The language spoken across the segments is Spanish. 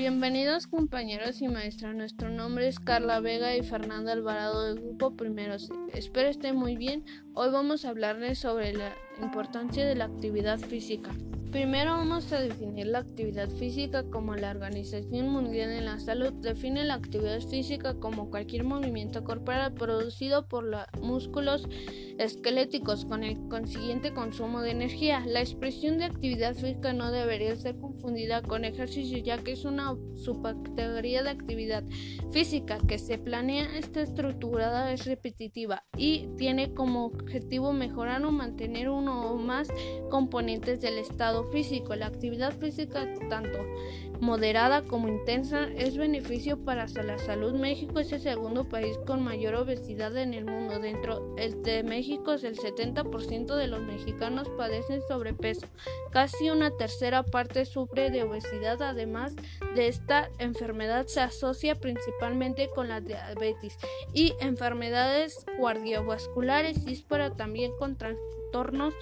Bienvenidos compañeros y maestras. Nuestro nombre es Carla Vega y Fernanda Alvarado del Grupo Primero Espero estén muy bien. Hoy vamos a hablarles sobre la importancia de la actividad física. Primero vamos a definir la actividad física como la Organización Mundial de la Salud define la actividad física como cualquier movimiento corporal producido por los músculos esqueléticos con el consiguiente consumo de energía. La expresión de actividad física no debería ser confundida con ejercicio ya que es una subcategoría de actividad física que se planea, está estructurada, es repetitiva y tiene como objetivo mejorar o mantener uno o más componentes del estado físico. La actividad física, tanto moderada como intensa, es beneficio para la salud. México es el segundo país con mayor obesidad en el mundo. Dentro de México, el 70% de los mexicanos padecen sobrepeso. Casi una tercera parte sufre de obesidad. Además de esta enfermedad, se asocia principalmente con la diabetes y enfermedades cardiovasculares y para también con trastornos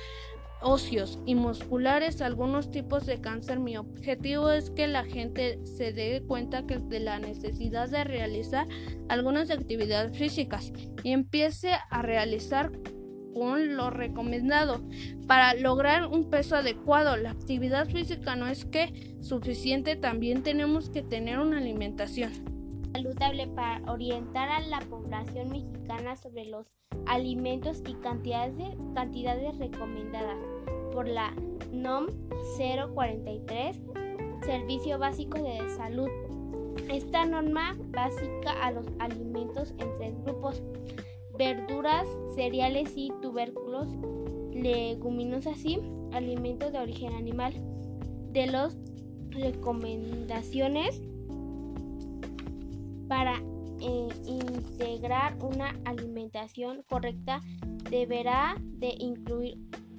óseos y musculares algunos tipos de cáncer. Mi objetivo es que la gente se dé cuenta de la necesidad de realizar algunas actividades físicas y empiece a realizar con lo recomendado para lograr un peso adecuado. La actividad física no es que suficiente, también tenemos que tener una alimentación saludable para orientar a la población mexicana sobre los alimentos y cantidades, cantidades recomendadas por la NOM 043, Servicio Básico de Salud. Esta norma básica a los alimentos en tres grupos, verduras, cereales y tubérculos, leguminosas y alimentos de origen animal. De las recomendaciones para eh, integrar una alimentación correcta deberá de incluir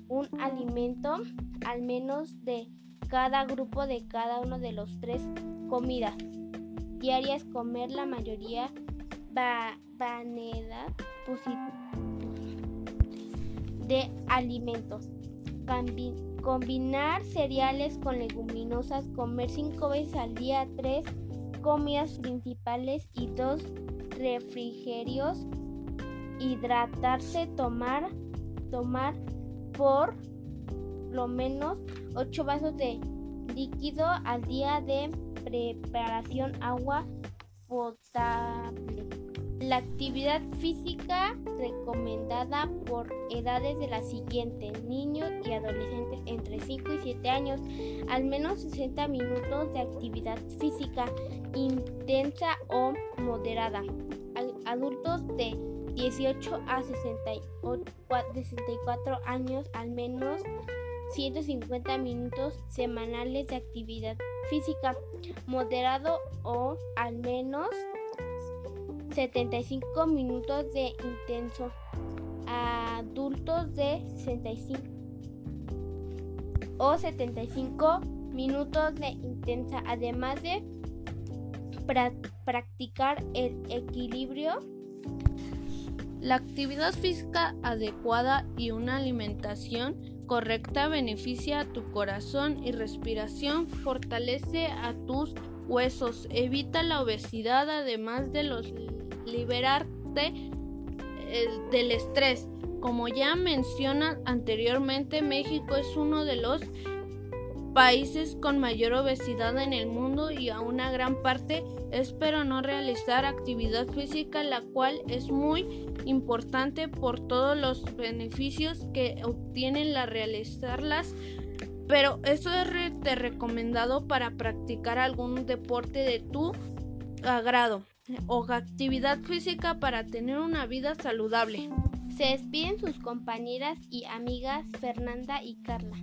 un alimento al menos de cada grupo de cada uno de los tres comidas diarias comer la mayoría vanidad de alimentos combinar cereales con leguminosas comer cinco veces al día tres comidas principales y dos refrigerios, hidratarse, tomar, tomar por lo menos 8 vasos de líquido al día de preparación agua potable. La actividad física recomendada por edades de la siguiente, niños y adolescentes entre 5 y 7 años, al menos 60 minutos de actividad física intensa o moderada. Adultos de 18 a 64 años, al menos 150 minutos semanales de actividad física moderado o al menos 75 minutos de intenso. Adultos de 65 o 75 minutos de intensa, además de practicar el equilibrio. La actividad física adecuada y una alimentación correcta beneficia a tu corazón y respiración, fortalece a tus huesos, evita la obesidad además de los liberarte eh, del estrés. Como ya menciona anteriormente, México es uno de los países con mayor obesidad en el mundo y a una gran parte espero no realizar actividad física, la cual es muy importante por todos los beneficios que obtienen la realizarlas. Pero eso es recomendado para practicar algún deporte de tu agrado o actividad física para tener una vida saludable. Se despiden sus compañeras y amigas Fernanda y Carla.